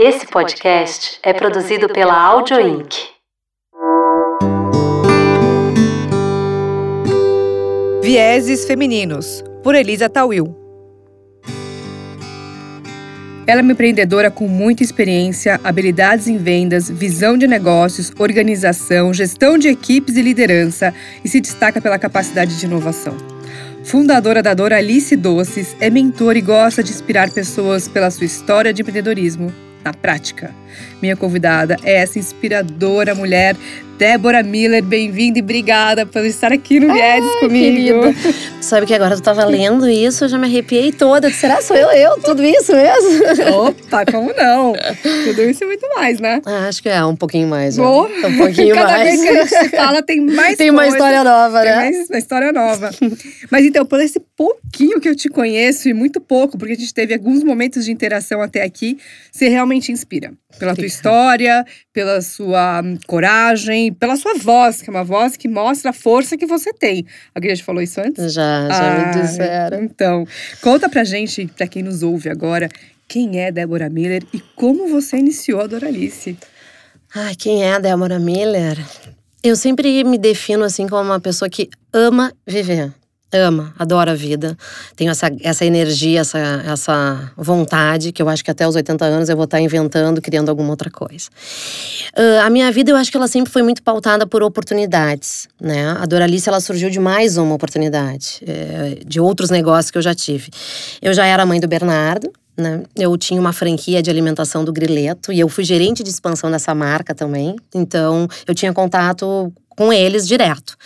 Esse podcast é produzido pela Audio Inc. Vieses Femininos, por Elisa Tawil. Ela é uma empreendedora com muita experiência, habilidades em vendas, visão de negócios, organização, gestão de equipes e liderança e se destaca pela capacidade de inovação. Fundadora da Doralice Doces, é mentora e gosta de inspirar pessoas pela sua história de empreendedorismo na prática. Minha convidada é essa inspiradora mulher, Débora Miller. Bem-vinda e obrigada por estar aqui no Vieses comigo. Querida. Sabe que agora tu tava lendo isso, eu já me arrepiei toda. Será sou eu, eu? Tudo isso mesmo? Opa, como não? Tudo isso e muito mais, né? Ah, acho que é um pouquinho mais. já. Oh, um pouquinho Cada mais. vez que a gente se fala, tem mais Tem uma coisa. história nova, Tem né? mais uma história nova. Mas então, por esse pouquinho que eu te conheço, e muito pouco, porque a gente teve alguns momentos de interação até aqui, você realmente inspira. Pela tua história, pela sua hum, coragem, pela sua voz, que é uma voz que mostra a força que você tem. Alguém já te falou isso antes? Já, já Ah, me disseram. Então, conta pra gente, pra quem nos ouve agora, quem é Débora Miller e como você iniciou a Doralice. Ai, quem é a Débora Miller? Eu sempre me defino assim como uma pessoa que ama viver. Ama, adora a vida. Tenho essa, essa energia, essa, essa vontade, que eu acho que até os 80 anos eu vou estar inventando, criando alguma outra coisa. Ah, a minha vida, eu acho que ela sempre foi muito pautada por oportunidades, né? A Doralice, ela surgiu de mais uma oportunidade, eh, de outros negócios que eu já tive. Eu já era mãe do Bernardo, né? Eu tinha uma franquia de alimentação do Grileto e eu fui gerente de expansão dessa marca também. Então, eu tinha contato com eles direto.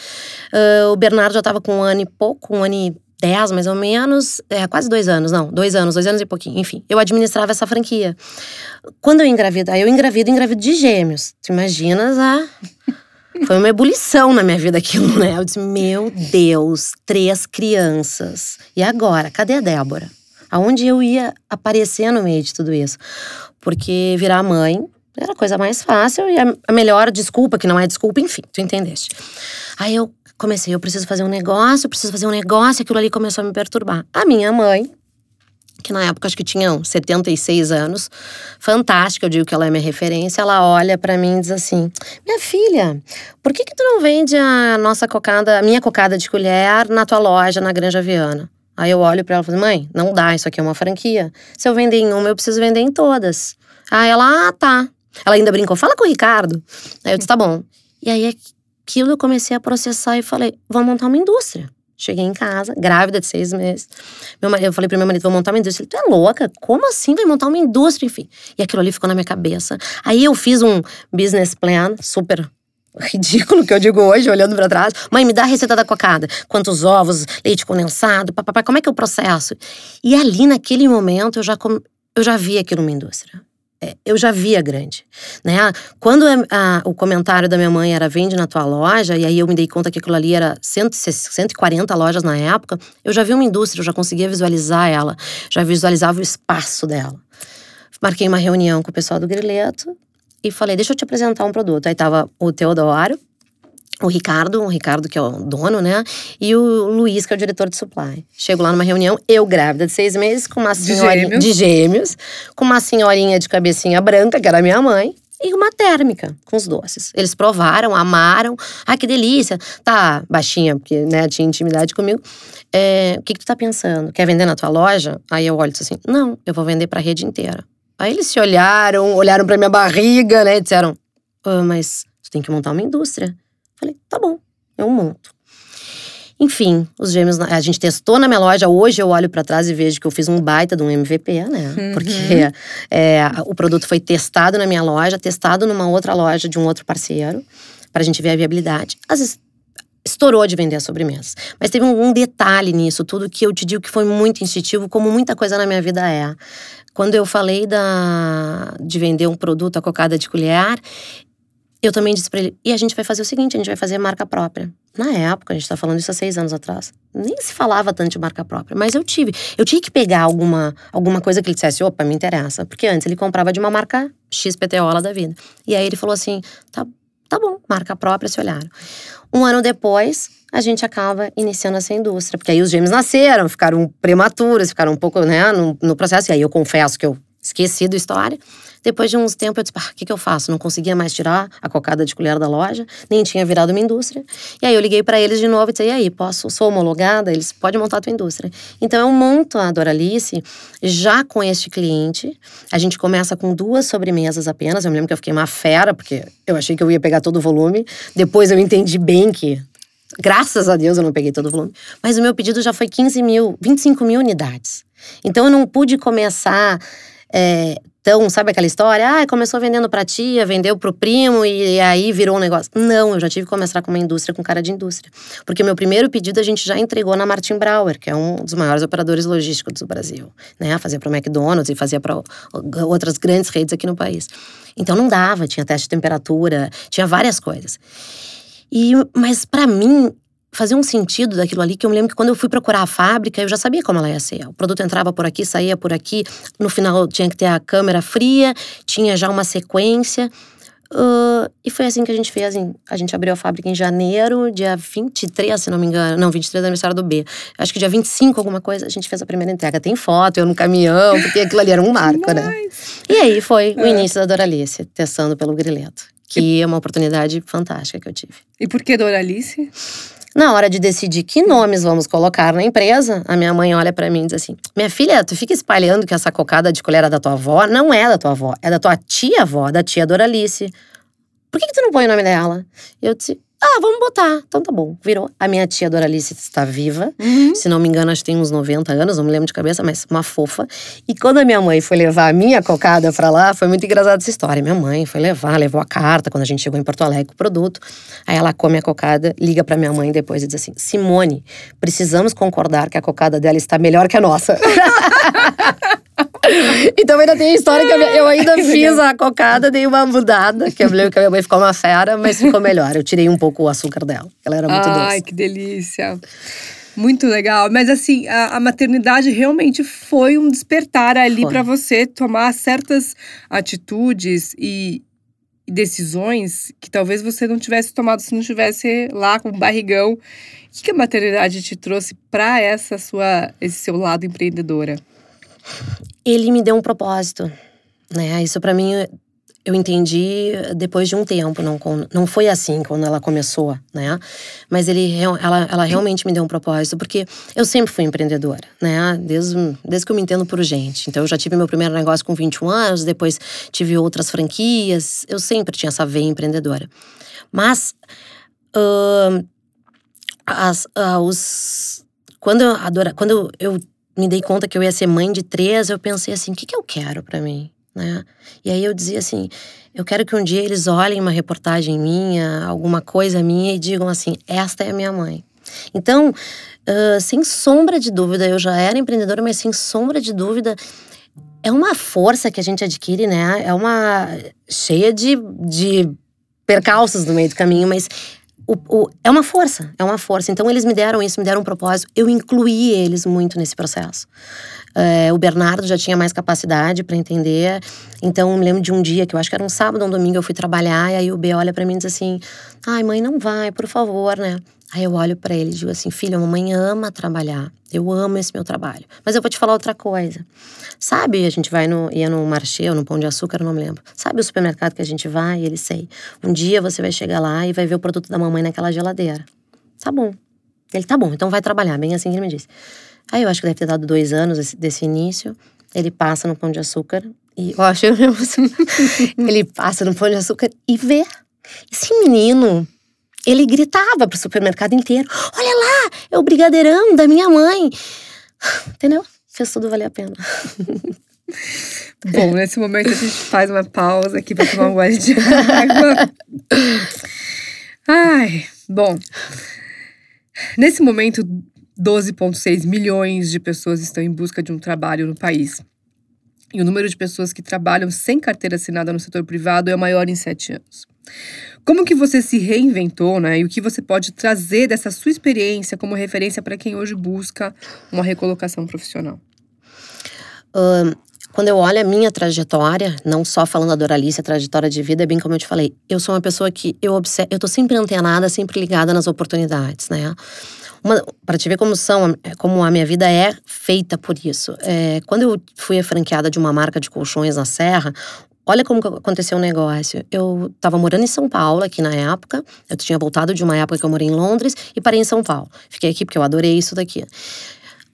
Ah, o Bernardo já estava com um ano e pouco, um ano e dez mais ou menos, é, quase dois anos, não, dois anos, dois anos e pouquinho, enfim. Eu administrava essa franquia. Quando eu engravido, aí eu engravido, engravido de gêmeos. Tu imaginas a... Foi uma ebulição na minha vida aquilo, né? Eu disse, meu Deus, três crianças. E agora? Cadê a Débora? Aonde eu ia aparecer no meio de tudo isso? Porque virar mãe era a coisa mais fácil e a melhor desculpa, que não é desculpa, enfim, tu entendeste. Aí eu comecei, eu preciso fazer um negócio, preciso fazer um negócio, aquilo ali começou a me perturbar. A minha mãe, que na época acho que tinha uns 76 anos, fantástica, eu digo que ela é minha referência, ela olha pra mim e diz assim: "Minha filha, por que que tu não vende a nossa cocada, a minha cocada de colher na tua loja na Granja Viana?" Aí eu olho pra ela e falo: "Mãe, não dá, isso aqui é uma franquia. Se eu vender em uma, eu preciso vender em todas." Aí ela: "Ah, tá." Ela ainda brincou: "Fala com o Ricardo." Aí eu disse: "Tá bom." E aí aquilo eu comecei a processar e falei: "Vamos montar uma indústria." Cheguei em casa, grávida de seis meses. Meu marido, eu falei pro meu marido, vou montar uma indústria. Ele, tu é louca? Como assim vai montar uma indústria? Enfim. E aquilo ali ficou na minha cabeça. Aí eu fiz um business plan super ridículo, que eu digo hoje, olhando pra trás. Mãe, me dá a receita da cocada. Quantos ovos, leite condensado, papapá, como é que o processo? E ali, naquele momento, eu já, com- eu já vi aquilo uma indústria. É, Eu já via grande, né? Quando a- a- o comentário da minha mãe era vende na tua loja, e aí eu me dei conta que aquilo ali era 160, 140 lojas na época, eu já vi uma indústria, eu já conseguia visualizar ela, já visualizava o espaço dela. Marquei uma reunião com o pessoal do Grileto e falei, deixa eu te apresentar um produto. Aí tava o Teodoro, o Ricardo, o Ricardo que é o dono, né? E o Luiz, que é o diretor de supply. Chego lá numa reunião, eu grávida de seis meses, com uma senhorinha gêmeos. de gêmeos, com uma senhorinha de cabecinha branca, que era minha mãe, e uma térmica com os doces. Eles provaram, amaram. Ai, que delícia. Tá baixinha, porque né, tinha intimidade comigo. É, o que, que tu tá pensando? Quer vender na tua loja? Aí eu olho e disse assim: não, eu vou vender pra rede inteira. Aí eles se olharam, olharam pra minha barriga, né? E disseram: "Ah, mas tu tem que montar uma indústria. Falei, tá bom, eu monto. Enfim, os gêmeos, a gente testou na minha loja. Hoje eu olho pra trás e vejo que eu fiz um baita de um MVP, né? Uhum. Porque é, o produto foi testado na minha loja, testado numa outra loja de um outro parceiro, pra gente ver a viabilidade. Às vezes estourou de vender a sobremesa. Mas teve um, um detalhe nisso tudo que eu te digo que foi muito instintivo, como muita coisa na minha vida é. Quando eu falei da, de vender um produto, a cocada de colher, eu também disse pra ele, e a gente vai fazer o seguinte, a gente vai fazer marca própria. Na época, a gente tá falando isso há seis anos atrás, nem se falava tanto de marca própria, mas eu tive. Eu tinha que pegar alguma, alguma coisa que ele dissesse, opa, me interessa. Porque antes ele comprava de uma marca XPTOla da vida. E aí ele falou assim, tá, tá bom, marca própria, se olharam. Um ano depois, a gente acaba iniciando essa indústria. Porque aí os gêmeos nasceram, ficaram prematuros, ficaram um pouco, né, no, no processo. E aí eu confesso que eu esqueci da história. Depois de uns tempos, eu disse, o que, que eu faço? Não conseguia mais tirar a cocada de colher da loja, nem tinha virado uma indústria. E aí eu liguei para eles de novo e disse, e aí, posso, sou homologada? Eles, pode montar a tua indústria. Então eu monto a Doralice já com este cliente. A gente começa com duas sobremesas apenas. Eu me lembro que eu fiquei uma fera, porque eu achei que eu ia pegar todo o volume. Depois eu entendi bem que Graças a Deus eu não peguei todo o volume. Mas o meu pedido já foi 15 mil, 25 mil unidades. Então eu não pude começar é, então, sabe aquela história? Ah, começou vendendo pra tia, vendeu pro primo e, e, aí virou um negócio. Não, eu já tive que começar com uma indústria, com cara de indústria. Porque meu primeiro pedido a gente já entregou na Martin Brauer, que é um dos maiores operadores logísticos do Brasil. Né? Fazia pro McDonald's e fazia para outras grandes redes aqui no país. Então não dava, tinha teste de temperatura, tinha várias coisas. E, mas para mim, fazia um sentido daquilo ali, que eu me lembro que quando eu fui procurar a fábrica, eu já sabia como ela ia ser. O produto entrava por aqui, saía por aqui, no final tinha que ter a câmera fria, tinha já uma sequência. Uh, e foi assim que a gente fez. A gente abriu a fábrica em janeiro, dia 23, se não me engano. Não, 23 é aniversário do B. Acho que dia 25, alguma coisa, a gente fez a primeira entrega. Tem foto, eu no caminhão, porque aquilo ali era um marco, né? E aí foi o é. início da Doralice, testando pelo Grileto. Que é uma oportunidade fantástica que eu tive. E por que Doralice? Na hora de decidir que nomes vamos colocar na empresa, a minha mãe olha para mim e diz assim: Minha filha, tu fica espalhando que essa cocada de colher é da tua avó. Não é da tua avó, é da tua tia-avó, da tia Doralice. Por que, que tu não põe o nome dela? Eu disse: ah, vamos botar. Então tá bom. Virou. A minha tia Doralice está viva. Uhum. Se não me engano, acho que tem uns 90 anos, não me lembro de cabeça, mas uma fofa. E quando a minha mãe foi levar a minha cocada pra lá, foi muito engraçada essa história. Minha mãe foi levar, levou a carta quando a gente chegou em Porto Alegre com o produto. Aí ela come a cocada, liga pra minha mãe depois e diz assim: Simone, precisamos concordar que a cocada dela está melhor que a nossa. então ainda tem a história que eu, ainda fiz a cocada, dei uma mudada, que eu lembro que a minha mãe ficou uma fera, mas ficou melhor. Eu tirei um pouco o açúcar dela. Ela era muito Ai, doce. Ai, que delícia. Muito legal. Mas assim, a, a, maternidade realmente foi um despertar ali para você tomar certas atitudes e, e decisões que talvez você não tivesse tomado se não estivesse lá com o barrigão. O que, que a maternidade te trouxe para essa sua esse seu lado empreendedora? Ele me deu um propósito, né? Isso para mim eu entendi depois de um tempo, não, não foi assim quando ela começou, né? Mas ele, ela, ela realmente me deu um propósito, porque eu sempre fui empreendedora, né? Desde, desde que eu me entendo por gente. Então, eu já tive meu primeiro negócio com 21 anos, depois tive outras franquias, eu sempre tinha essa veia empreendedora. Mas, uh, as, uh, os, quando, eu, adora, quando eu me dei conta que eu ia ser mãe de três, eu pensei assim: o que, que eu quero para mim? Né? E aí eu dizia assim: eu quero que um dia eles olhem uma reportagem minha, alguma coisa minha e digam assim: esta é a minha mãe. Então, uh, sem sombra de dúvida, eu já era empreendedora, mas sem sombra de dúvida, é uma força que a gente adquire, né? É uma cheia de, de percalços no meio do caminho, mas o, o, é uma força, é uma força. Então eles me deram isso, me deram um propósito. Eu incluí eles muito nesse processo. É, o Bernardo já tinha mais capacidade para entender. Então eu me lembro de um dia que eu acho que era um sábado ou um domingo eu fui trabalhar e aí o B olha para mim e diz assim: "Ai, mãe, não vai, por favor, né?" Aí eu olho para ele e digo assim: "Filho, a mamãe ama trabalhar. Eu amo esse meu trabalho. Mas eu vou te falar outra coisa. Sabe, a gente vai no ia no Marché ou no Pão de Açúcar, não me lembro. Sabe o supermercado que a gente vai? Ele sei. Um dia você vai chegar lá e vai ver o produto da mamãe naquela geladeira. Tá bom. Ele tá bom, então vai trabalhar, bem assim que ele me disse. Aí eu acho que deve ter dado dois anos desse, desse início. Ele passa no Pão de Açúcar e eu acho ele passa no Pão de Açúcar e vê esse menino ele gritava pro supermercado inteiro: Olha lá, é o brigadeirão da minha mãe. Entendeu? Fez tudo valer a pena. Bom, nesse momento a gente faz uma pausa aqui para tomar um gole de água. Ai, bom. Nesse momento, 12,6 milhões de pessoas estão em busca de um trabalho no país. E o número de pessoas que trabalham sem carteira assinada no setor privado é o maior em sete anos. Como que você se reinventou, né? E o que você pode trazer dessa sua experiência como referência para quem hoje busca uma recolocação profissional? Um, quando eu olho a minha trajetória, não só falando da Doralice, a trajetória de vida, é bem como eu te falei, eu sou uma pessoa que eu observo, eu tô sempre antenada, sempre ligada nas oportunidades, né? Para te ver como são, como a minha vida é feita por isso. É, quando eu fui franqueada de uma marca de colchões na Serra, olha como aconteceu o negócio. Eu estava morando em São Paulo aqui na época. Eu tinha voltado de uma época que eu morei em Londres e parei em São Paulo. Fiquei aqui porque eu adorei isso daqui.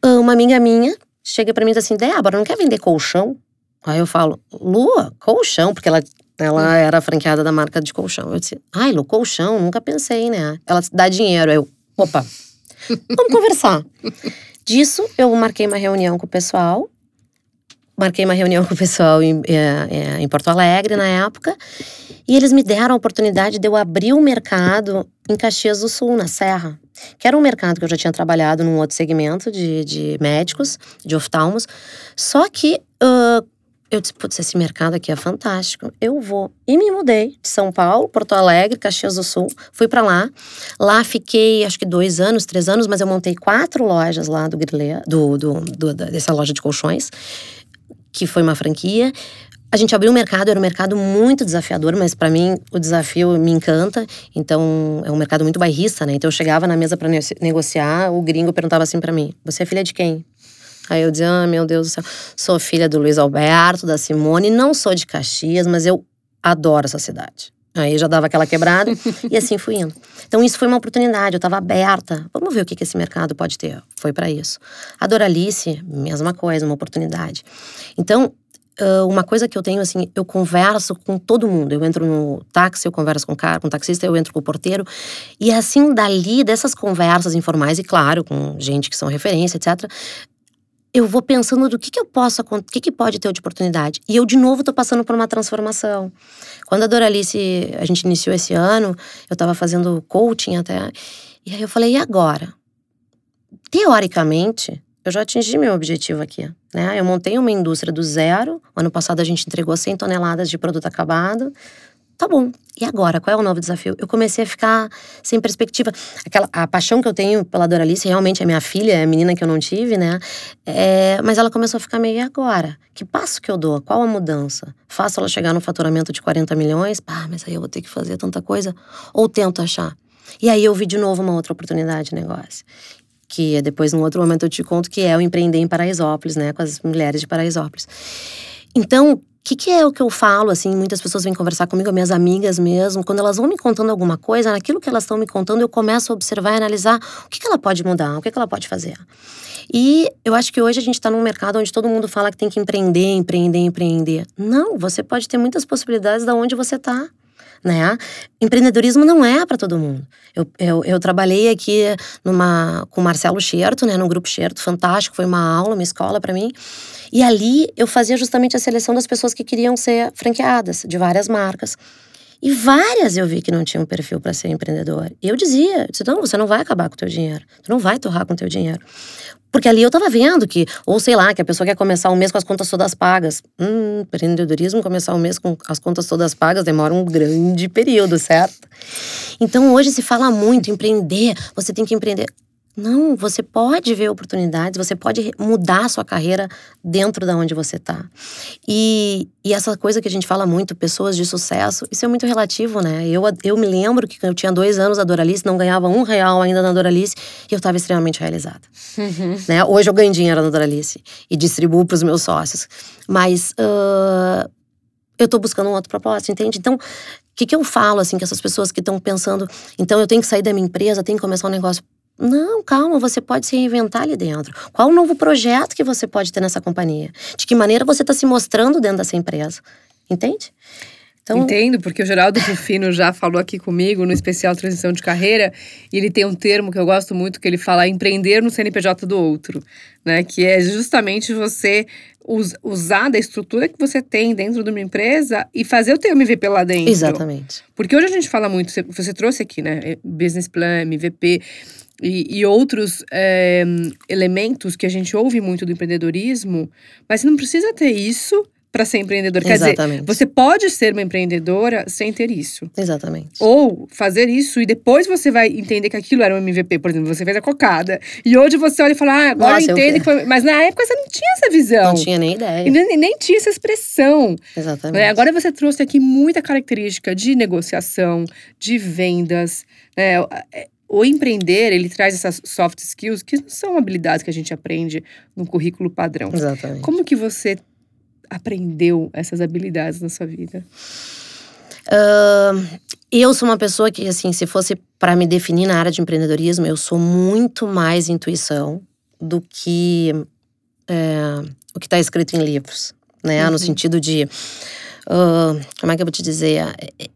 Uma amiga minha chega para mim e diz assim: Débora, não quer vender colchão? Aí eu falo: Lua, colchão, porque ela ela era franqueada da marca de colchão. Eu disse, ai, Lu, colchão, nunca pensei, né? Ela dá dinheiro. Eu, opa, vamos conversar. Disso, eu marquei uma reunião com o pessoal. Marquei uma reunião com o pessoal em, é, é, em Porto Alegre na época. E eles me deram a oportunidade de eu abrir o mercado em Caxias do Sul, na Serra. Que era um mercado que eu já tinha trabalhado num outro segmento de, de médicos, de oftalmos. Só que uh, eu disse, putz, esse mercado aqui é fantástico. Eu vou. E me mudei de São Paulo, Porto Alegre, Caxias do Sul. Fui para lá. Lá fiquei, acho que dois anos, três anos, mas eu montei quatro lojas lá do Grilê, do, do, do, dessa loja de colchões, que foi uma franquia. A gente abriu um mercado, era um mercado muito desafiador, mas para mim o desafio me encanta. Então, é um mercado muito bairrista, né? Então, eu chegava na mesa para negociar, o gringo perguntava assim para mim: Você é filha de quem? Aí eu dizia, ah, meu Deus do céu, sou filha do Luiz Alberto, da Simone, não sou de Caxias, mas eu adoro essa cidade. Aí já dava aquela quebrada e assim fui indo. Então isso foi uma oportunidade, eu estava aberta. Vamos ver o que, que esse mercado pode ter. Foi para isso. A Doralice, mesma coisa, uma oportunidade. Então, uma coisa que eu tenho assim, eu converso com todo mundo. Eu entro no táxi, eu converso com o cara, com o taxista, eu entro com o porteiro. E assim, dali, dessas conversas informais, e claro, com gente que são referência, etc., eu vou pensando do que, que eu posso, o que, que pode ter de oportunidade. E eu, de novo, estou passando por uma transformação. Quando a Doralice, a gente iniciou esse ano, eu estava fazendo coaching até. E aí eu falei, e agora? Teoricamente, eu já atingi meu objetivo aqui. Né? Eu montei uma indústria do zero. Ano passado a gente entregou 100 toneladas de produto acabado tá bom. E agora, qual é o novo desafio? Eu comecei a ficar sem perspectiva. Aquela, a paixão que eu tenho pela Doralice realmente é minha filha, é a menina que eu não tive, né? É, mas ela começou a ficar meio, e agora? Que passo que eu dou? Qual a mudança? Faço ela chegar no faturamento de 40 milhões? Pá, mas aí eu vou ter que fazer tanta coisa? Ou tento achar? E aí eu vi de novo uma outra oportunidade de negócio. Que depois, num outro momento, eu te conto que é o empreender em Paraisópolis, né? Com as mulheres de Paraisópolis. Então, que, que é o que eu falo, assim, muitas pessoas vêm conversar comigo, minhas amigas mesmo, quando elas vão me contando alguma coisa, naquilo que elas estão me contando, eu começo a observar e analisar o que, que ela pode mudar, o que, que ela pode fazer. E eu acho que hoje a gente está num mercado onde todo mundo fala que tem que empreender, empreender, empreender. Não, você pode ter muitas possibilidades da onde você está né? Empreendedorismo não é para todo mundo. Eu, eu, eu, trabalhei aqui numa, com o Marcelo Scherto, né, no Grupo Scherto, fantástico, foi uma aula, uma escola para mim. E ali eu fazia justamente a seleção das pessoas que queriam ser franqueadas, de várias marcas. E várias eu vi que não tinham perfil para ser empreendedor. E eu dizia, eu disse, não, você não vai acabar com o teu dinheiro. Tu não vai torrar com o teu dinheiro. Porque ali eu tava vendo que, ou sei lá, que a pessoa quer começar um mês com as contas todas pagas. Hum, empreendedorismo, começar um mês com as contas todas pagas demora um grande período, certo? Então hoje se fala muito, empreender, você tem que empreender. Não, você pode ver oportunidades, você pode mudar a sua carreira dentro da onde você está. E, e essa coisa que a gente fala muito, pessoas de sucesso, isso é muito relativo, né? Eu, eu me lembro que eu tinha dois anos da Doralice, não ganhava um real ainda na Doralice e eu estava extremamente realizada. Uhum. Né? Hoje eu ganho dinheiro na Doralice e distribuo para os meus sócios. Mas uh, eu estou buscando um outro propósito, entende? Então, o que, que eu falo, assim, que essas pessoas que estão pensando, então eu tenho que sair da minha empresa, tenho que começar um negócio não, calma, você pode se reinventar ali dentro. Qual o novo projeto que você pode ter nessa companhia? De que maneira você está se mostrando dentro dessa empresa? Entende? Então... Entendo, porque o Geraldo Rufino já falou aqui comigo no especial Transição de Carreira, e ele tem um termo que eu gosto muito, que ele fala empreender no CNPJ do outro, né? Que é justamente você us usar da estrutura que você tem dentro de uma empresa e fazer o teu MVP lá dentro. Exatamente. Porque hoje a gente fala muito, você trouxe aqui, né? Business Plan, MVP e, e outros é, elementos que a gente ouve muito do empreendedorismo, mas você não precisa ter isso para ser empreendedor. Quer Exatamente. dizer, você pode ser uma empreendedora sem ter isso. Exatamente. Ou fazer isso e depois você vai entender que aquilo era um MVP, por exemplo, você fez a cocada. E hoje você olha e fala, ah, agora Nossa, eu entendo eu... que foi. Mas na época você não tinha essa visão. Não tinha nem ideia. Nem, nem tinha essa expressão. Exatamente. É, agora você trouxe aqui muita característica de negociação, de vendas. Né? O empreender, ele traz essas soft skills que não são habilidades que a gente aprende no currículo padrão. Exatamente. Como que você aprendeu essas habilidades na sua vida? Uh, eu sou uma pessoa que, assim, se fosse para me definir na área de empreendedorismo, eu sou muito mais intuição do que é, o que está escrito em livros, né? Uhum. No sentido de, uh, como é que eu vou te dizer?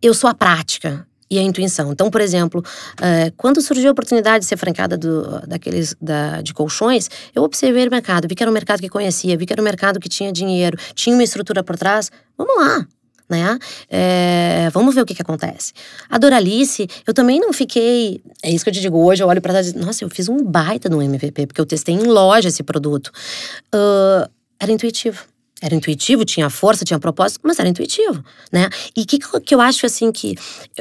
Eu sou a prática e a intuição. Então, por exemplo, uh, quando surgiu a oportunidade de ser francada do, daqueles da, de colchões, eu observei o mercado, vi que era um mercado que conhecia, vi que era um mercado que tinha dinheiro, tinha uma estrutura por trás. Vamos lá, né? É, vamos ver o que, que acontece. A Doralice, eu também não fiquei. É isso que eu te digo hoje, eu olho para trás e nossa, eu fiz um baita no MVP, porque eu testei em loja esse produto. Uh, era intuitivo. Era intuitivo, tinha força, tinha propósito, mas era intuitivo, né? E o que, que eu acho, assim, que...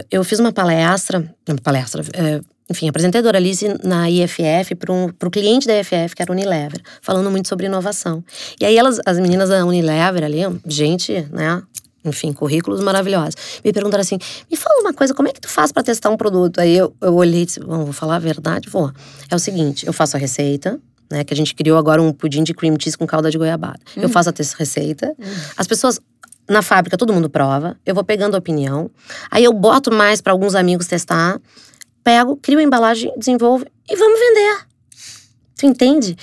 Eu fiz uma palestra, uma palestra, é, enfim, apresentei a Doralice na IFF para um, o cliente da IFF, que era a Unilever, falando muito sobre inovação. E aí elas, as meninas da Unilever ali, gente, né, enfim, currículos maravilhosos. Me perguntaram assim: me fala uma coisa, como é que tu faz para testar um produto? Aí eu, eu olhei e disse: Bom, vou falar a verdade? Vou. É o seguinte: eu faço a receita, né? Que a gente criou agora um pudim de cream cheese com calda de goiabada. Eu hum. faço a receita, hum. as pessoas. Na fábrica, todo mundo prova, eu vou pegando opinião, aí eu boto mais para alguns amigos testar, pego, crio a embalagem, desenvolvo e vamos vender. Tu entende?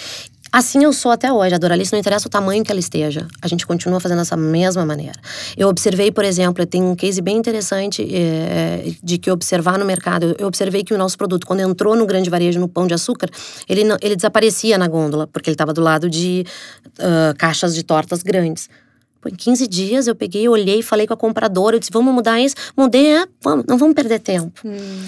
Assim eu sou até hoje. A Doralice não interessa o tamanho que ela esteja. A gente continua fazendo dessa mesma maneira. Eu observei, por exemplo, tem um case bem interessante é, de que observar no mercado. Eu observei que o nosso produto, quando entrou no grande varejo, no pão de açúcar, ele, não, ele desaparecia na gôndola, porque ele estava do lado de uh, caixas de tortas grandes. Pô, em 15 dias eu peguei, olhei, falei com a compradora, eu disse, vamos mudar isso? Mudei, é, vamos, não vamos perder tempo. Hum.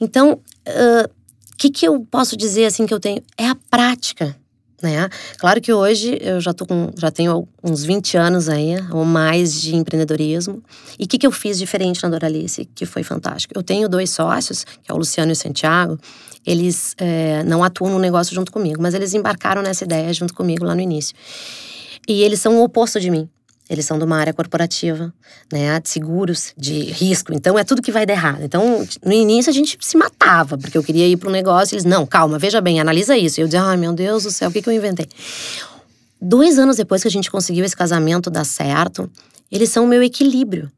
Então, o uh, que, que eu posso dizer assim que eu tenho? É a prática né? Claro que hoje eu já tô com, já tenho uns 20 anos aí, ou mais de empreendedorismo. E o que, que eu fiz diferente na Doralice, que foi fantástico? Eu tenho dois sócios, que é o Luciano e o Santiago, eles é, não atuam no negócio junto comigo, mas eles embarcaram nessa ideia junto comigo lá no início. E eles são o oposto de mim. Eles são de uma área corporativa, né, de seguros, de risco. Então é tudo que vai dar errado. Então, no início a gente se matava, porque eu queria ir para um negócio. E eles, não, calma, veja bem, analisa isso. E eu dizia, ai meu Deus do céu, o que, que eu inventei? Dois anos depois que a gente conseguiu esse casamento dar certo, eles são o meu equilíbrio.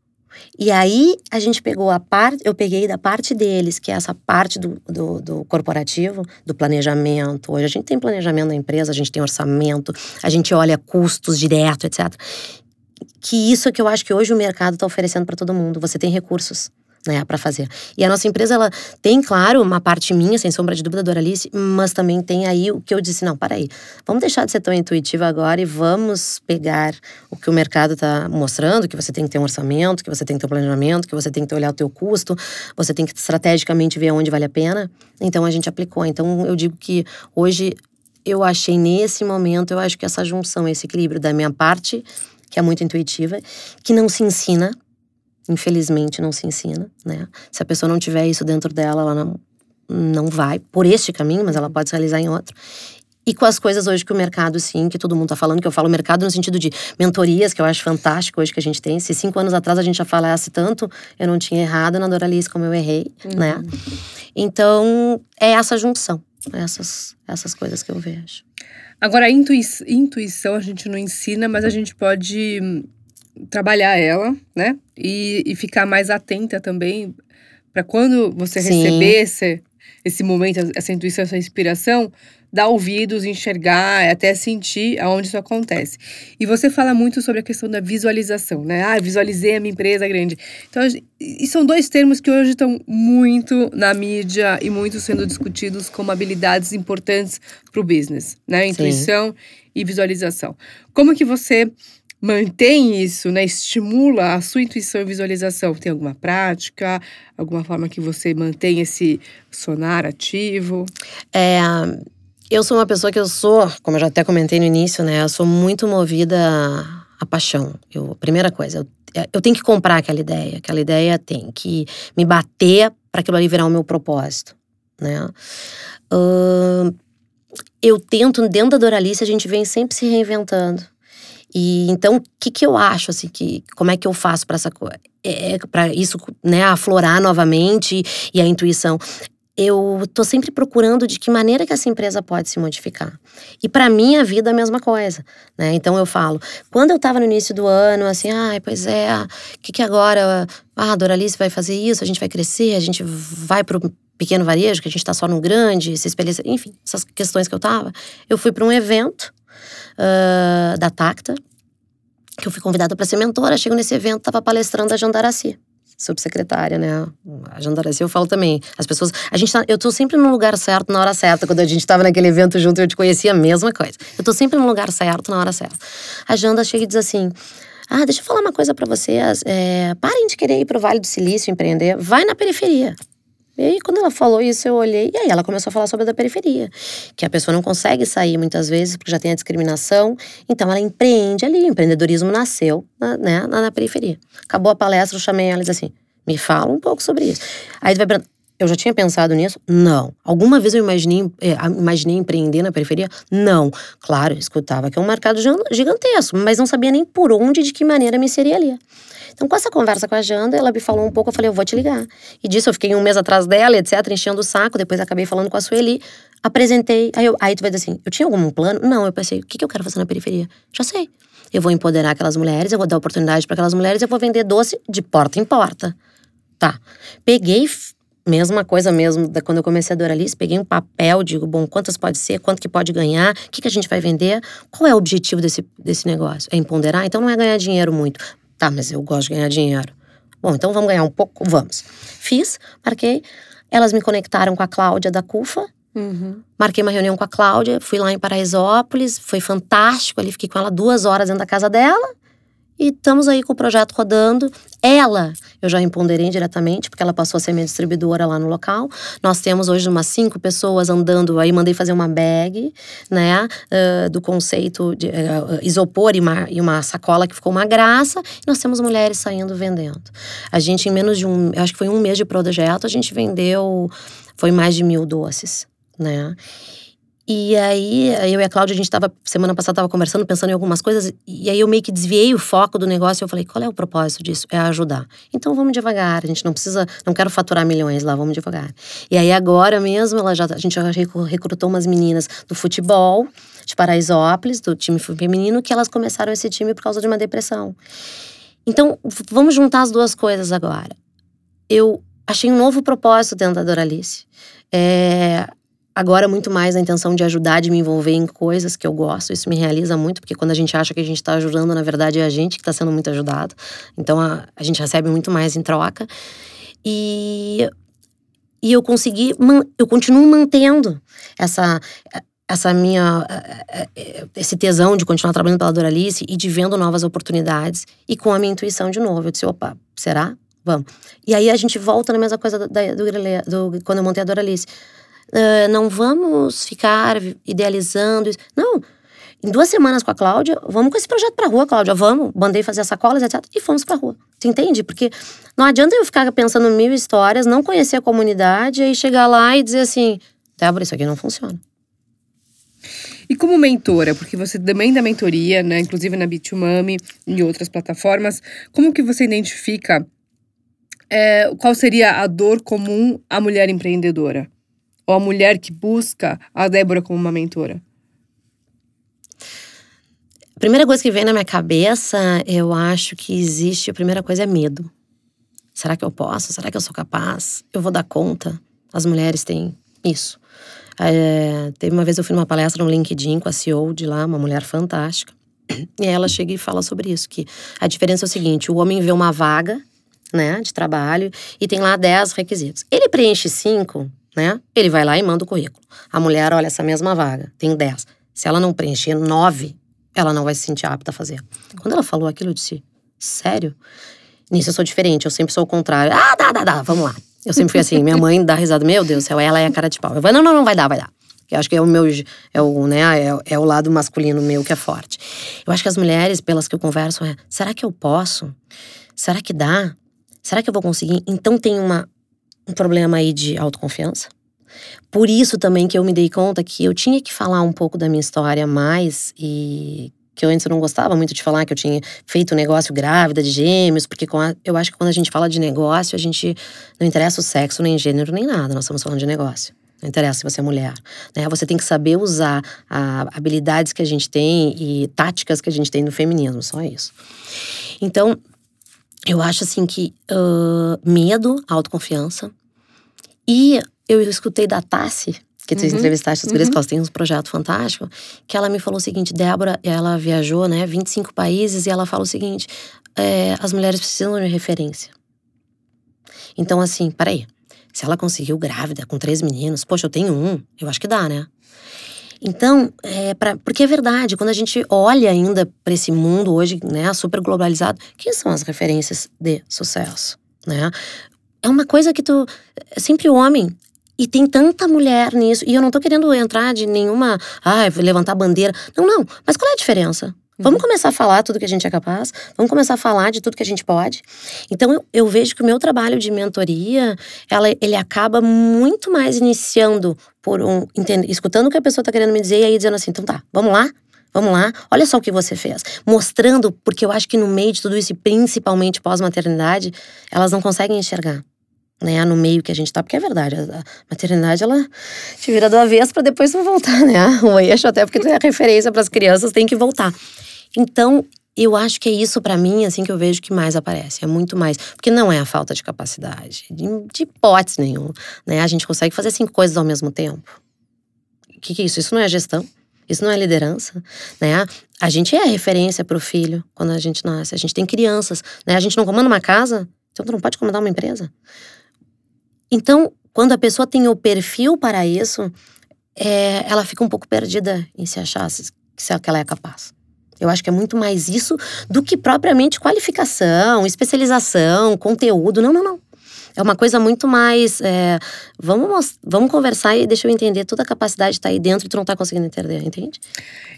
E aí a gente pegou a parte, eu peguei da parte deles, que é essa parte do, do, do, corporativo, do planejamento. Hoje a gente tem planejamento na empresa, a gente tem orçamento, a gente olha custos direto, etc que isso é que eu acho que hoje o mercado está oferecendo para todo mundo. Você tem recursos. Né, para fazer. E a nossa empresa, ela tem, claro, uma parte minha, sem sombra de dúvida, do Oralice, mas também tem aí o que eu disse: não, para aí, vamos deixar de ser tão intuitiva agora e vamos pegar o que o mercado está mostrando: que você tem que ter um orçamento, que você tem que ter um planejamento, que você tem que olhar o teu custo, você tem que estrategicamente ver onde vale a pena. Então a gente aplicou. Então eu digo que hoje eu achei nesse momento, eu acho que essa junção, esse equilíbrio da minha parte que é muito intuitiva, que não se ensina, infelizmente não se ensina, né? Se a pessoa não tiver isso dentro dela, ela não, não vai por este caminho, mas ela pode se realizar em outro. E com as coisas hoje que o mercado, sim, que todo mundo tá falando, que eu falo mercado no sentido de mentorias, que eu acho fantástico hoje que a gente tem. Se cinco anos atrás a gente já falasse tanto, eu não tinha errado na Doralice como eu errei, uhum. né? Então, é essa junção, essas, essas coisas que eu vejo. Agora, a intui intuição a gente não ensina, mas a gente pode hum, trabalhar ela, né? E, e ficar mais atenta também para quando você Sim. receber esse, esse momento, essa intuição, essa inspiração, dar ouvidos, enxergar, até sentir aonde isso acontece. E você fala muito sobre a questão da visualização, né? Ah, visualizei a minha empresa grande. Então, e são dois termos que hoje estão muito na mídia e muito sendo discutidos como habilidades importantes para o business, né? Intuição Sim. e visualização. Como que você mantém isso, né? Estimula a sua intuição e visualização. Tem alguma prática, alguma forma que você mantém esse sonar ativo? É, eu sou uma pessoa que eu sou, como eu já até comentei no início, né? Eu sou muito movida à paixão. Eu, primeira coisa, eu, eu tenho que comprar aquela ideia. Aquela ideia tem que me bater para aquilo ali virar o meu propósito, né? Uh, eu tento, dentro da Doralice, a gente vem sempre se reinventando. E então, o que, que eu acho, assim, que, como é que eu faço para essa coisa? É, para isso, né, aflorar novamente e a intuição eu tô sempre procurando de que maneira que essa empresa pode se modificar. E para mim a vida é a mesma coisa, né? Então eu falo, quando eu estava no início do ano, assim, ai, pois é, o que que agora, ah, a Doralice vai fazer isso, a gente vai crescer, a gente vai pro pequeno varejo, que a gente tá só no grande, se espelha, enfim, essas questões que eu tava. Eu fui para um evento uh, da Tacta, que eu fui convidada para ser mentora, chego nesse evento, tava palestrando a Jandaraci subsecretária, né? A Jandaraci eu falo também. As pessoas. A gente tá, eu tô sempre no lugar certo na hora certa. Quando a gente tava naquele evento junto, eu te conhecia a mesma coisa. Eu tô sempre no lugar certo na hora certa. A Janda chega e diz assim. Ah, deixa eu falar uma coisa para vocês. É, parem de querer ir pro Vale do Silício empreender. Vai na periferia. E aí, quando ela falou isso, eu olhei, e aí ela começou a falar sobre a da periferia. Que a pessoa não consegue sair muitas vezes, porque já tem a discriminação. Então, ela empreende ali. O empreendedorismo nasceu na, né, na, na periferia. Acabou a palestra, eu chamei ela e disse assim: me fala um pouco sobre isso. Aí vai eu já tinha pensado nisso? Não. Alguma vez eu imaginei, é, imaginei empreender na periferia? Não. Claro, escutava que é um mercado gigantesco, mas não sabia nem por onde de que maneira me seria ali. Então, com essa conversa com a Janda, ela me falou um pouco, eu falei, eu vou te ligar. E disso eu fiquei um mês atrás dela, etc, enchendo o saco, depois acabei falando com a Sueli, apresentei, aí, eu, aí tu vai dizer assim, eu tinha algum plano? Não, eu pensei, o que, que eu quero fazer na periferia? Já sei. Eu vou empoderar aquelas mulheres, eu vou dar oportunidade para aquelas mulheres, eu vou vender doce de porta em porta. Tá. Peguei mesma coisa mesmo da quando eu comecei a Doralice, peguei um papel, digo, bom, quantas pode ser, quanto que pode ganhar, o que, que a gente vai vender, qual é o objetivo desse, desse negócio? É empoderar? Então não é ganhar dinheiro muito. Tá, mas eu gosto de ganhar dinheiro. Bom, então vamos ganhar um pouco? Vamos. Fiz, marquei. Elas me conectaram com a Cláudia da CUFA. Uhum. Marquei uma reunião com a Cláudia, fui lá em Paraisópolis, foi fantástico. Ali fiquei com ela duas horas dentro da casa dela. E estamos aí com o projeto rodando. Ela, eu já empoderei diretamente, porque ela passou a ser minha distribuidora lá no local. Nós temos hoje umas cinco pessoas andando, aí mandei fazer uma bag, né, uh, do conceito de uh, isopor e uma, e uma sacola que ficou uma graça. E nós temos mulheres saindo vendendo. A gente, em menos de um, acho que foi um mês de projeto, a gente vendeu, foi mais de mil doces, né. E aí, eu e a Cláudia, a gente tava, semana passada, tava conversando, pensando em algumas coisas, e aí eu meio que desviei o foco do negócio e eu falei, qual é o propósito disso? É ajudar. Então vamos devagar, a gente não precisa, não quero faturar milhões lá, vamos devagar. E aí agora mesmo, ela já, a gente já recrutou umas meninas do futebol, de Paraisópolis, do time feminino, que elas começaram esse time por causa de uma depressão. Então, vamos juntar as duas coisas agora. Eu achei um novo propósito dentro da Doralice. É, agora muito mais na intenção de ajudar, de me envolver em coisas que eu gosto. Isso me realiza muito, porque quando a gente acha que a gente está ajudando, na verdade é a gente que está sendo muito ajudado. Então a, a gente recebe muito mais em troca. E, e eu consegui, eu continuo mantendo essa essa minha esse tesão de continuar trabalhando pela Doralice e de vendo novas oportunidades e com a minha intuição de novo. Eu disse, opa, será? Vamos. E aí a gente volta na mesma coisa do, do, do quando eu montei a Doralice Uh, não vamos ficar idealizando. Não. Em duas semanas com a Cláudia, vamos com esse projeto pra rua, Cláudia, vamos. Mandei fazer as sacolas, etc. E fomos pra rua. Tu entende? Porque não adianta eu ficar pensando mil histórias, não conhecer a comunidade e chegar lá e dizer assim: Débora, isso aqui não funciona. E como mentora, porque você também dá mentoria, né, inclusive na Bitumami e outras plataformas, como que você identifica é, qual seria a dor comum à mulher empreendedora? Ou a mulher que busca a Débora como uma mentora? A primeira coisa que vem na minha cabeça, eu acho que existe, a primeira coisa é medo. Será que eu posso? Será que eu sou capaz? Eu vou dar conta? As mulheres têm isso. É, teve uma vez eu fui numa palestra no LinkedIn com a CEO de lá, uma mulher fantástica. E ela chega e fala sobre isso, que a diferença é o seguinte, o homem vê uma vaga, né, de trabalho e tem lá 10 requisitos. Ele preenche cinco, né? Ele vai lá e manda o currículo. A mulher olha essa mesma vaga, tem 10. Se ela não preencher 9, ela não vai se sentir apta a fazer. Quando ela falou aquilo, eu disse: Sério? Nisso eu sou diferente, eu sempre sou o contrário. Ah, dá, dá, dá, vamos lá. Eu sempre fui assim, minha mãe dá risada, meu Deus do céu, ela é a cara de pau. Eu falo, não, não, não, vai dar, vai dar. Eu acho que é o meu, é o, né, é, é, o lado masculino meu que é forte. Eu acho que as mulheres, pelas que eu converso, é, será que eu posso? Será que dá? Será que eu vou conseguir? Então tem uma, um problema aí de autoconfiança. Por isso também que eu me dei conta que eu tinha que falar um pouco da minha história mais e que eu antes não gostava muito de falar que eu tinha feito um negócio grávida de gêmeos, porque a, eu acho que quando a gente fala de negócio, a gente não interessa o sexo, nem gênero, nem nada, nós estamos falando de negócio. Não interessa se você é mulher. Né? Você tem que saber usar a, habilidades que a gente tem e táticas que a gente tem no feminismo, só isso. Então, eu acho assim que uh, medo, autoconfiança. E eu escutei da Tassi, que tu uhum, entrevistaste as gurias, uhum. que elas têm um projeto fantástico, que ela me falou o seguinte, Débora, ela viajou, né, 25 países, e ela fala o seguinte, é, as mulheres precisam de referência. Então, assim, peraí, se ela conseguiu grávida com três meninos, poxa, eu tenho um, eu acho que dá, né? Então, é pra, porque é verdade, quando a gente olha ainda para esse mundo hoje, né, super globalizado, quem são as referências de sucesso, né? É uma coisa que tu. É sempre homem. E tem tanta mulher nisso. E eu não tô querendo entrar de nenhuma. Ah, levantar bandeira. Não, não. Mas qual é a diferença? Vamos começar a falar tudo que a gente é capaz, vamos começar a falar de tudo que a gente pode. Então eu, eu vejo que o meu trabalho de mentoria, ela, ele acaba muito mais iniciando por um. Entende, escutando o que a pessoa está querendo me dizer e aí dizendo assim: então tá, vamos lá, Vamos lá, olha só o que você fez. Mostrando, porque eu acho que no meio de tudo isso, e principalmente pós-maternidade, elas não conseguem enxergar né, no meio que a gente tá, porque é verdade, a maternidade ela te vira do avesso para depois voltar, né? O eixo até porque tu é referência para as crianças, tem que voltar. Então, eu acho que é isso para mim, assim, que eu vejo que mais aparece. É muito mais. Porque não é a falta de capacidade, de, de hipótese nenhuma. Né? A gente consegue fazer cinco coisas ao mesmo tempo. O que, que é isso? Isso não é gestão. Isso não é liderança, né? A gente é referência para o filho quando a gente nasce. A gente tem crianças, né? A gente não comanda uma casa, então tu não pode comandar uma empresa. Então, quando a pessoa tem o perfil para isso, é, ela fica um pouco perdida em se achar se, se ela é capaz. Eu acho que é muito mais isso do que propriamente qualificação, especialização, conteúdo. Não, não, não. É uma coisa muito mais. É, vamos, vamos conversar e deixa eu entender. Toda a capacidade está aí dentro e tu não está conseguindo entender, entende?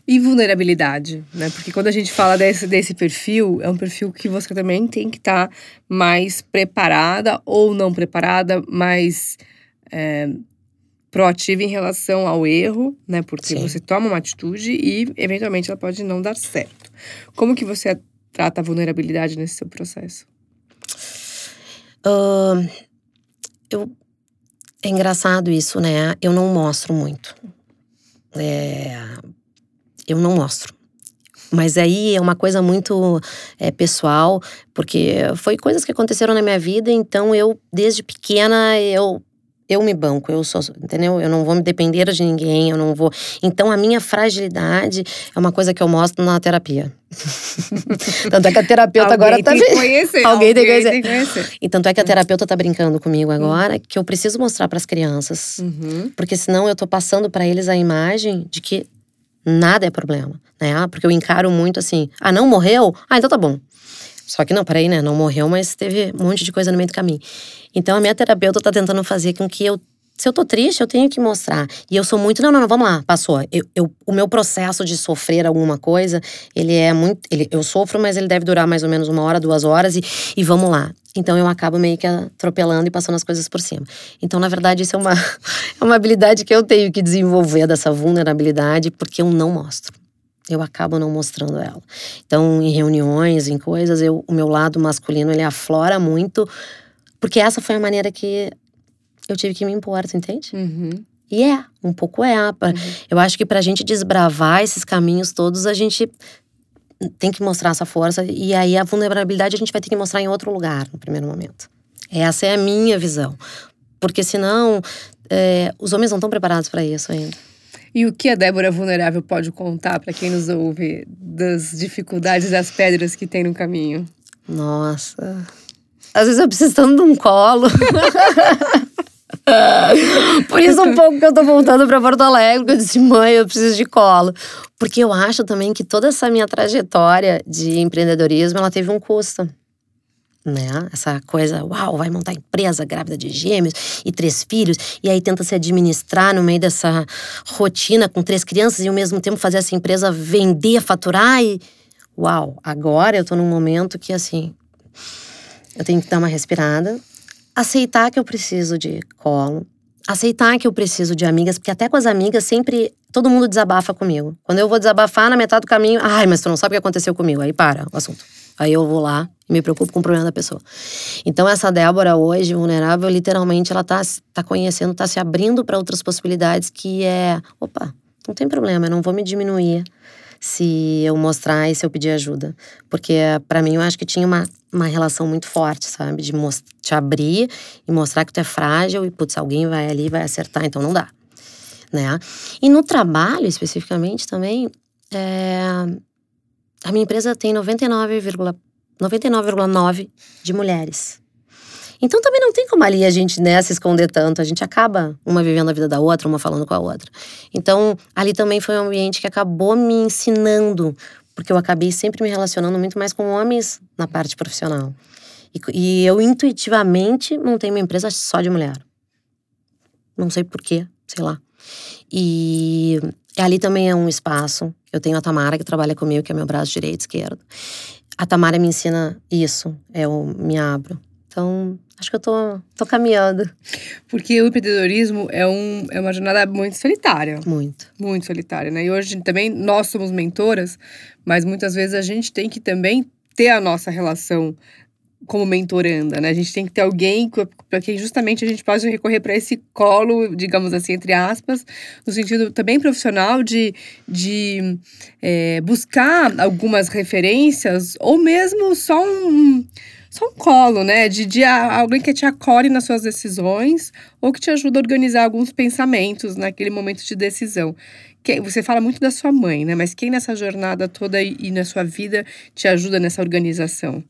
E vulnerabilidade, né? Porque quando a gente fala desse, desse perfil, é um perfil que você também tem que estar tá mais preparada ou não preparada, mais. É, proativa em relação ao erro, né? Porque Sim. você toma uma atitude e eventualmente ela pode não dar certo. Como que você trata a vulnerabilidade nesse seu processo? Uh, eu, é engraçado isso, né? Eu não mostro muito. É, eu não mostro. Mas aí é uma coisa muito é, pessoal, porque foi coisas que aconteceram na minha vida, então eu, desde pequena, eu eu me banco, eu sou, entendeu? Eu não vou me depender de ninguém, eu não vou. Então a minha fragilidade é uma coisa que eu mostro na terapia. Tanto é que a terapeuta agora tá. Conhecer, alguém, alguém tem que conhecer. Tem conhecer. E tanto é que a terapeuta tá brincando comigo agora uhum. que eu preciso mostrar para as crianças. Uhum. Porque senão eu tô passando para eles a imagem de que nada é problema, né? Porque eu encaro muito assim: ah, não morreu? Ah, então tá bom. Só que não, peraí, né? Não morreu, mas teve um monte de coisa no meio do caminho. Então a minha terapeuta tá tentando fazer com que eu se eu tô triste, eu tenho que mostrar. E eu sou muito, não, não, não, vamos lá, passou. Eu, eu, o meu processo de sofrer alguma coisa, ele é muito. Ele, eu sofro, mas ele deve durar mais ou menos uma hora, duas horas, e, e vamos lá. Então eu acabo meio que atropelando e passando as coisas por cima. Então, na verdade, isso é uma, é uma habilidade que eu tenho que desenvolver dessa vulnerabilidade, porque eu não mostro eu acabo não mostrando ela. Então, em reuniões, em coisas, eu, o meu lado masculino ele aflora muito, porque essa foi a maneira que eu tive que me impor, tu entende? Uhum. E é, um pouco é. Uhum. Eu acho que pra gente desbravar esses caminhos todos, a gente tem que mostrar essa força, e aí a vulnerabilidade a gente vai ter que mostrar em outro lugar, no primeiro momento. Essa é a minha visão. Porque senão, é, os homens não estão preparados para isso ainda. E o que a Débora Vulnerável pode contar para quem nos ouve das dificuldades das pedras que tem no caminho? Nossa. Às vezes eu preciso tanto de um colo. Por isso um pouco que eu tô voltando para Porto Alegre, eu disse, mãe, eu preciso de colo. Porque eu acho também que toda essa minha trajetória de empreendedorismo, ela teve um custo né? Essa coisa, uau, vai montar empresa grávida de gêmeos e três filhos, e aí tenta se administrar no meio dessa rotina com três crianças e ao mesmo tempo fazer essa empresa vender, faturar e uau, agora eu tô num momento que assim, eu tenho que dar uma respirada, aceitar que eu preciso de colo, aceitar que eu preciso de amigas, porque até com as amigas sempre todo mundo desabafa comigo. Quando eu vou desabafar na metade do caminho, ai, mas tu não sabe o que aconteceu comigo. Aí para o assunto. Aí eu vou lá e me preocupo com o problema da pessoa. Então essa Débora hoje, vulnerável, literalmente ela tá, tá conhecendo, tá se abrindo para outras possibilidades que é, opa, não tem problema, eu não vou me diminuir se eu mostrar e se eu pedir ajuda. Porque para mim eu acho que tinha uma, uma relação muito forte, sabe? De te abrir e mostrar que tu é frágil e, putz, alguém vai ali vai acertar, então não dá. Né? E no trabalho, especificamente, também, é... a minha empresa tem 99,9 99, de mulheres. Então também não tem como ali a gente né, se esconder tanto. A gente acaba uma vivendo a vida da outra, uma falando com a outra. Então ali também foi um ambiente que acabou me ensinando, porque eu acabei sempre me relacionando muito mais com homens na parte profissional. E, e eu intuitivamente montei uma empresa só de mulher. Não sei porquê, sei lá. E ali também é um espaço. Eu tenho a Tamara que trabalha comigo, que é meu braço direito e esquerdo. A Tamara me ensina isso, eu me abro. Então, acho que eu tô, tô caminhando. Porque o empreendedorismo é, um, é uma jornada muito solitária. Muito. Muito solitária, né? E hoje também nós somos mentoras, mas muitas vezes a gente tem que também ter a nossa relação como mentoranda, né? A gente tem que ter alguém para quem justamente a gente possa recorrer para esse colo, digamos assim, entre aspas, no sentido também profissional de, de é, buscar algumas referências ou mesmo só um só um colo, né? De, de alguém que te acolhe nas suas decisões ou que te ajuda a organizar alguns pensamentos naquele momento de decisão. Você fala muito da sua mãe, né? Mas quem nessa jornada toda e na sua vida te ajuda nessa organização?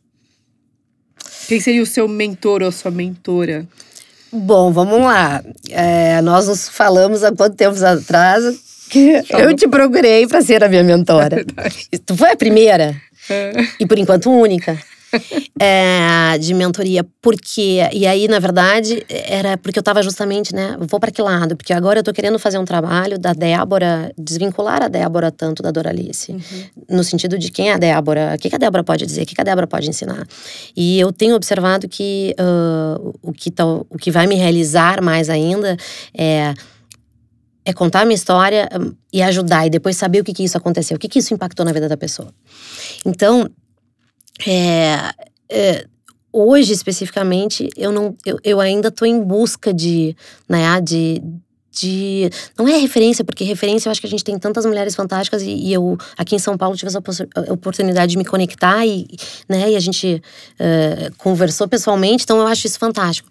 Quem seria o seu mentor ou sua mentora? Bom, vamos lá. É, nós nos falamos há quanto tempo atrás que eu te procurei para ser a minha mentora. É tu foi a primeira é. e por enquanto única é, de mentoria. Porque, e aí, na verdade, era porque eu tava justamente, né? Vou para que lado? Porque agora eu tô querendo fazer um trabalho da Débora, desvincular a Débora tanto da Doralice. Uhum. No sentido de quem é a Débora, o que, a Débora pode dizer, o que, a Débora pode ensinar. E eu tenho observado que uh, o, que tá, o que vai me realizar mais ainda é é contar a minha história e ajudar, e depois saber o que, que isso aconteceu, o que, que isso impactou na vida da pessoa. Então, é, é, hoje, especificamente, eu, não, eu, eu ainda estou em busca de, né, de, de. Não é referência, porque referência eu acho que a gente tem tantas mulheres fantásticas e, e eu, aqui em São Paulo, tive essa oportunidade de me conectar e, né, e a gente uh, conversou pessoalmente, então eu acho isso fantástico.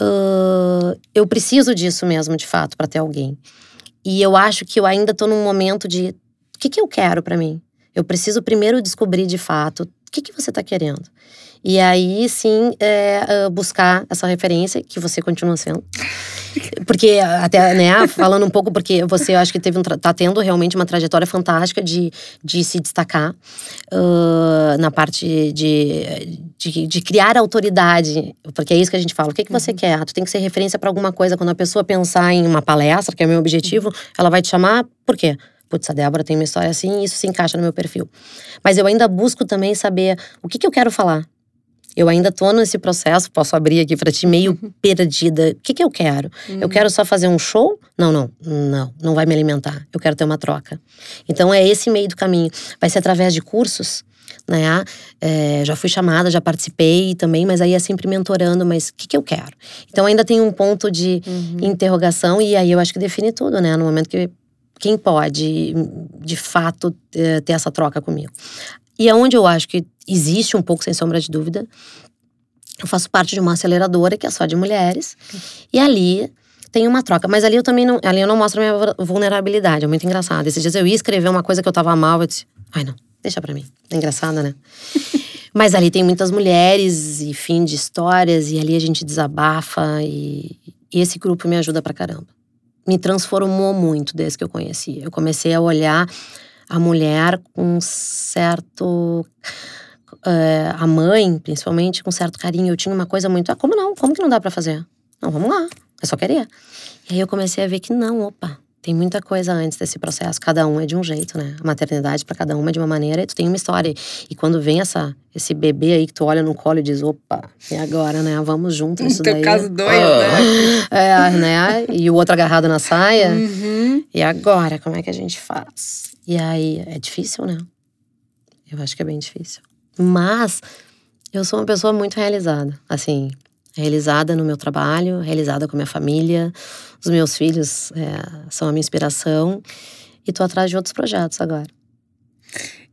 Uh, eu preciso disso mesmo, de fato, para ter alguém. E eu acho que eu ainda estou num momento de. O que, que eu quero para mim? Eu preciso primeiro descobrir de fato o que, que você está querendo. E aí sim é, buscar essa referência que você continua sendo. Porque até, né, falando um pouco, porque você acho que teve um, tá tendo realmente uma trajetória fantástica de, de se destacar uh, na parte de, de, de, criar autoridade. Porque é isso que a gente fala. O que, que você uhum. quer? Tu tem que ser referência para alguma coisa. Quando a pessoa pensar em uma palestra, que é o meu objetivo, ela vai te chamar, por quê? Putz, a Débora tem uma história assim, isso se encaixa no meu perfil. Mas eu ainda busco também saber o que, que eu quero falar. Eu ainda tô nesse processo, posso abrir aqui para ti, meio uhum. perdida. O que, que eu quero? Uhum. Eu quero só fazer um show? Não, não, não, não vai me alimentar. Eu quero ter uma troca. Então é esse meio do caminho. Vai ser através de cursos, né? É, já fui chamada, já participei também, mas aí é sempre mentorando, mas o que, que eu quero? Então ainda tem um ponto de uhum. interrogação e aí eu acho que define tudo, né? No momento que quem pode, de fato, eh, ter essa troca comigo. E é onde eu acho que existe um pouco, sem sombra de dúvida. Eu faço parte de uma aceleradora que é só de mulheres. E ali tem uma troca. Mas ali eu também não. Ali eu não mostro a minha vulnerabilidade. É muito engraçado. Esses dias eu ia escrever uma coisa que eu tava mal, eu disse, ai não, deixa pra mim. É engraçada, né? Mas ali tem muitas mulheres e fim de histórias, e ali a gente desabafa, e, e esse grupo me ajuda pra caramba me transformou muito desde que eu conheci. Eu comecei a olhar a mulher com certo. Uh, a mãe, principalmente, com certo carinho. Eu tinha uma coisa muito. Ah, como não? Como que não dá para fazer? Não, vamos lá. É só querer. E aí eu comecei a ver que não, opa, tem muita coisa antes desse processo. Cada um é de um jeito, né? A maternidade para cada uma é de uma maneira e tu tem uma história. E quando vem essa, esse bebê aí que tu olha no colo e diz, opa, e agora, né? Vamos junto nisso Teu daí. caso doido, né? É, né? E o outro agarrado na saia. Uhum. E agora, como é que a gente faz? E aí, é difícil, né? Eu acho que é bem difícil. Mas eu sou uma pessoa muito realizada. Assim, realizada no meu trabalho, realizada com a minha família. Os meus filhos é, são a minha inspiração. E tô atrás de outros projetos agora.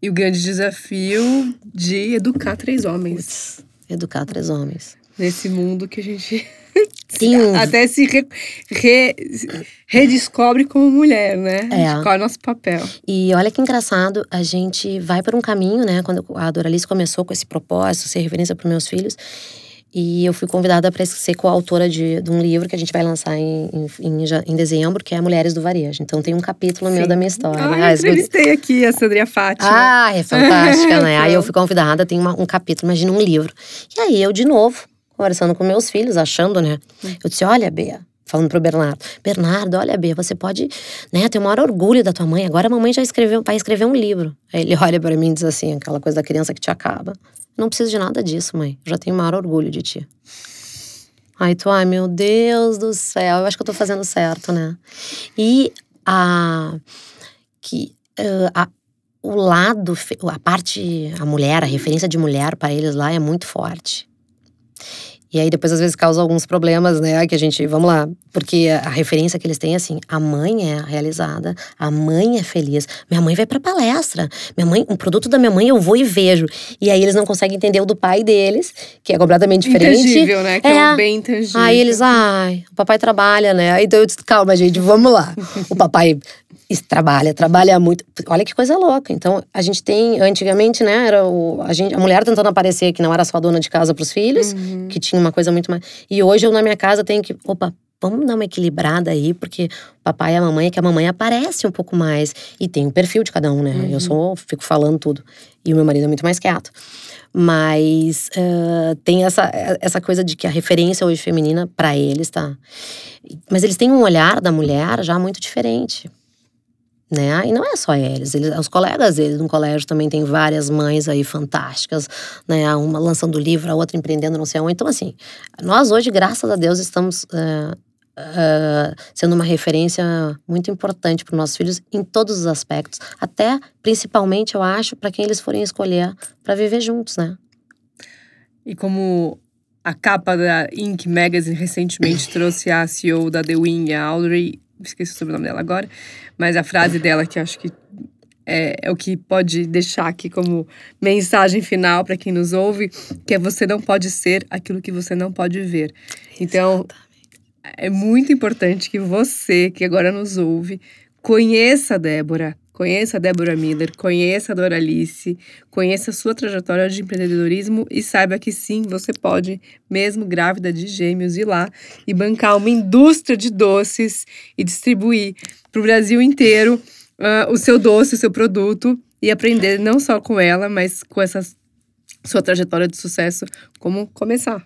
E o grande desafio de educar três homens Putz, educar três homens. nesse mundo que a gente um- até se re- re- redescobre como mulher, né? É. Qual é o nosso papel? E olha que engraçado, a gente vai por um caminho, né? Quando a Doralice começou com esse propósito, ser referência para meus filhos. E eu fui convidada para ser coautora de, de um livro que a gente vai lançar em, em, em dezembro, que é Mulheres do Varejo. Então tem um capítulo meu Sim. da minha história. Ah, Ah, eu entrevistei aqui a Sandria Fátima. Ah, é fantástica, né? Aí eu Então. fui convidada, tem uma- um capítulo, imagina um livro. E aí eu, de novo, conversando com meus filhos, achando, né? Eu disse: olha, Bea, falando pro Bernardo, Bernardo, olha, Bea, você pode, né, ter o maior orgulho da tua mãe. Agora a mamãe já escreveu, vai escrever um livro. Aí ele olha para mim e diz assim, aquela coisa da criança que te acaba. Não preciso de nada disso, mãe. Eu já tenho o maior orgulho de ti. Aí tu, ai meu Deus do céu, eu acho que eu tô fazendo certo, né? E a que eh, a, o lado, a parte, a mulher, a referência de mulher para eles lá é muito forte. E aí depois às vezes causa alguns problemas, né? Que a gente, vamos lá, porque a referência que eles têm é assim, a mãe é realizada, a mãe é feliz. Minha mãe vai pra palestra. Minha mãe, um produto da minha mãe eu vou e vejo. E aí eles não conseguem entender o do pai deles, que é completamente diferente. Intangível, né? Que é, É. um bem intangível. Aí eles, ai, o papai trabalha, né? Aí então eu disse, calma, gente, vamos lá. O papai es- trabalha, trabalha muito. Olha que coisa louca. Então, a gente tem, antigamente, né, era o, a, gente, a mulher tentando aparecer que não era só dona de casa pros filhos, Uhum. que tinha uma coisa muito mais. E hoje eu na minha casa tenho que, opa, vamos dar uma equilibrada aí, porque o papai e a mamãe é que a mamãe aparece um pouco mais. E tem o perfil de cada um, né? Eu sou, fico falando tudo. E o meu marido é muito mais quieto. Mas ah, tem essa, essa coisa de que a referência hoje feminina para eles tá. Mas eles têm um olhar da mulher já muito diferente. Né? E não é só eles, eles, os colegas deles no colégio também tem várias mães aí fantásticas, né? Uma lançando livro, a outra empreendendo não sei onde. Então, assim, nós hoje, graças a Deus, estamos ah, ah, sendo uma referência muito importante para os nossos filhos em todos os aspectos. Até, principalmente, eu acho, para quem eles forem escolher para viver juntos, né? E como a capa da Inc. Magazine recentemente trouxe a CEO da The Wing, a Audrey, esqueci o sobrenome dela agora, mas a frase dela que acho que é, é o que pode deixar aqui como mensagem final para quem nos ouve, que é você não pode ser aquilo que você não pode ver. Então, é muito importante que você, que agora nos ouve, conheça a Débora, conheça a Débora Miller, conheça a Doralice, conheça a sua trajetória de empreendedorismo e saiba que sim, você pode, mesmo grávida de gêmeos, ir lá e bancar uma indústria de doces e distribuir para o Brasil inteiro ah, o seu doce, o seu produto e aprender não só com ela, mas com essa sua trajetória de sucesso, como começar.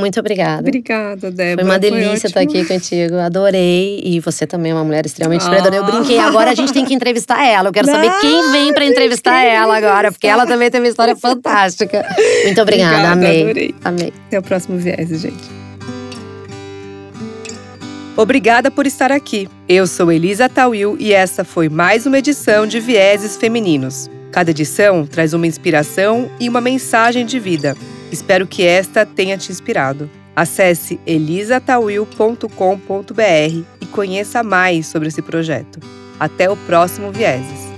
Muito obrigada. Obrigada, Débora. Foi uma delícia estar aqui contigo. Adorei. E você também é uma mulher extremamente Ah. inspiradora. Eu brinquei. Agora a gente tem que entrevistar ela. Eu quero saber Não, quem vem pra a gente entrevistar ela agora, porque ela também tem uma história fantástica. Muito obrigada. Obrigada, amei. adorei. Amei. Até o próximo viés, gente. Obrigada por estar aqui. Eu sou Elisa Tawil e essa foi mais uma edição de Vieses Femininos. Cada edição traz uma inspiração e uma mensagem de vida. Espero que esta tenha te inspirado. Acesse elisatawil.com.br e conheça mais sobre esse projeto. Até o próximo Vieses.